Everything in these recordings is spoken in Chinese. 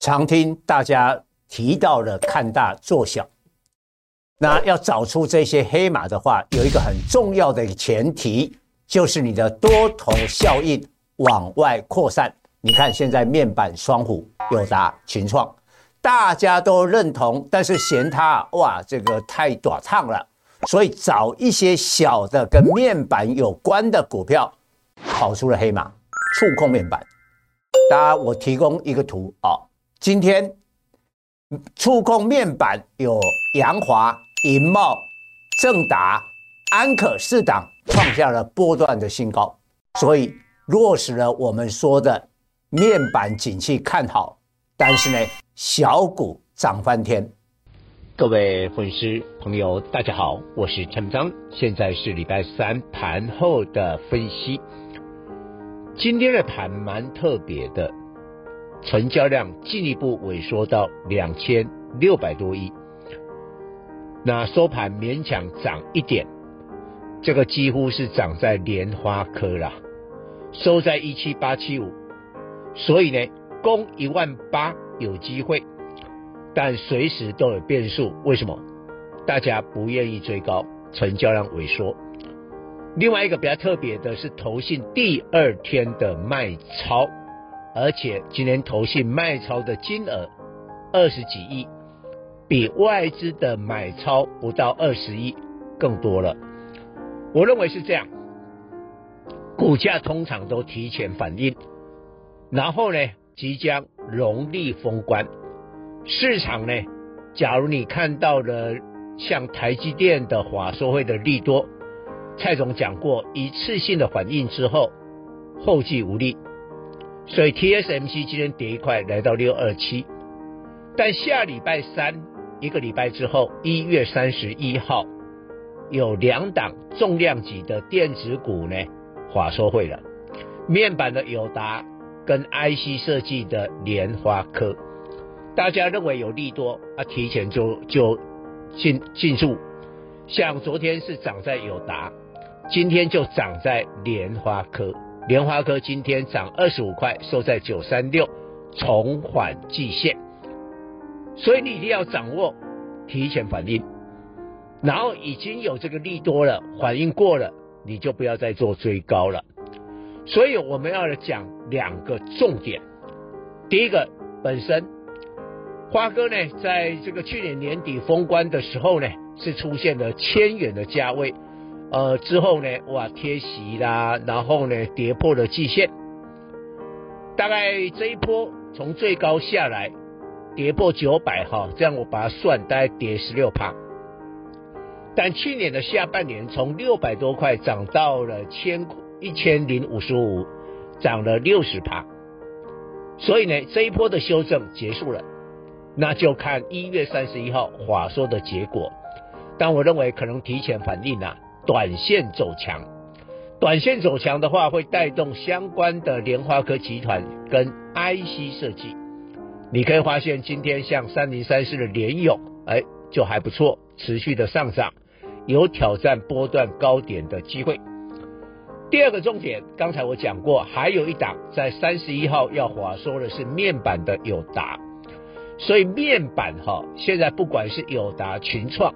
常听大家提到的看大做小，那要找出这些黑马的话，有一个很重要的前提，就是你的多头效应往外扩散。你看现在面板双虎、有达、群创，大家都认同，但是嫌它哇这个太短烫了，所以找一些小的跟面板有关的股票，跑出了黑马，触控面板。大家我提供一个图啊，今天触控面板有扬华、银茂、正达、安可四档创下了波段的新高，所以落实了我们说的。面板景气看好，但是呢，小股涨翻天。各位粉丝朋友，大家好，我是陈章，现在是礼拜三盘后的分析。今天的盘蛮特别的，成交量进一步萎缩到两千六百多亿，那收盘勉强涨一点，这个几乎是涨在莲花科了，收在一七八七五。所以呢，攻一万八有机会，但随时都有变数。为什么？大家不愿意追高，成交量萎缩。另外一个比较特别的是，投信第二天的卖超，而且今天投信卖超的金额二十几亿，比外资的买超不到二十亿更多了。我认为是这样，股价通常都提前反应。然后呢，即将农历封关，市场呢，假如你看到了像台积电的华硕会的利多，蔡总讲过一次性的反应之后，后继无力，所以 TSMC 今天跌一块来到六二七，但下礼拜三一个礼拜之后，一月三十一号有两档重量级的电子股呢，法说会了，面板的友达。跟 IC 设计的联发科，大家认为有利多啊，提前就就进进驻。像昨天是涨在友达，今天就涨在联发科。莲花科今天涨二十五块，收在九三六，重返季线。所以你一定要掌握提前反应，然后已经有这个利多了，反应过了，你就不要再做追高了。所以我们要讲两个重点。第一个，本身花哥呢，在这个去年年底封关的时候呢，是出现了千元的价位，呃，之后呢，哇，贴息啦，然后呢，跌破了季线。大概这一波从最高下来，跌破九百哈，这样我把它算，大概跌十六趴。但去年的下半年，从六百多块涨到了千。一千零五十五，涨了六十趴，所以呢，这一波的修正结束了，那就看一月三十一号华硕的结果。但我认为可能提前反应啊，短线走强，短线走强的话，会带动相关的联发科集团跟 IC 设计。你可以发现今天像三零三四的联咏，哎，就还不错，持续的上涨，有挑战波段高点的机会。第二个重点，刚才我讲过，还有一档在三十一号要华说的是面板的友达，所以面板哈，现在不管是友达、群创，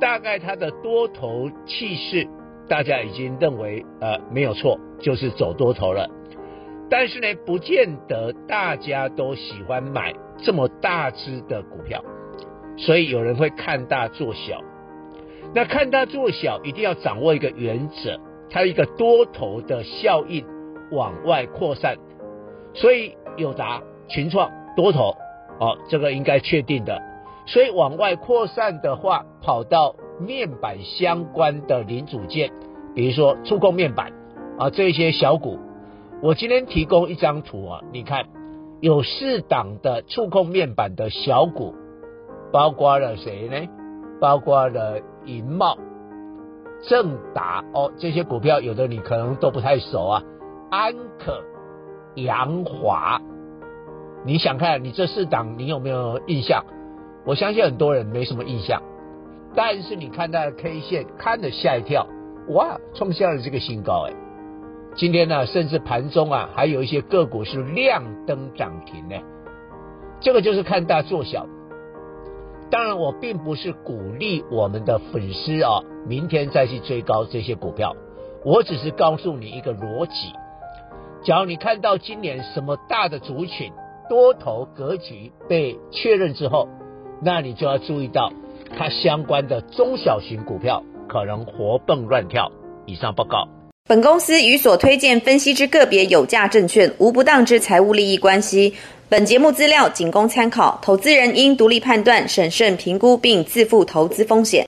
大概它的多头气势，大家已经认为呃没有错，就是走多头了。但是呢，不见得大家都喜欢买这么大只的股票，所以有人会看大做小。那看大做小，一定要掌握一个原则。它有一个多头的效应往外扩散，所以友达、群创多头哦，这个应该确定的。所以往外扩散的话，跑到面板相关的零组件，比如说触控面板啊，这些小股。我今天提供一张图啊，你看有四档的触控面板的小股，包括了谁呢？包括了银茂。正达哦，这些股票有的你可能都不太熟啊。安可、扬华，你想看你这四档你有没有印象？我相信很多人没什么印象，但是你看它的 K 线，看了吓一跳，哇，创下了这个新高哎！今天呢，甚至盘中啊，还有一些个股是亮灯涨停呢。这个就是看大做小。当然，我并不是鼓励我们的粉丝啊，明天再去追高这些股票。我只是告诉你一个逻辑：假如你看到今年什么大的族群多头格局被确认之后，那你就要注意到它相关的中小型股票可能活蹦乱跳。以上报告。本公司与所推荐分析之个别有价证券无不当之财务利益关系。本节目资料仅供参考，投资人应独立判断、审慎评估并自负投资风险。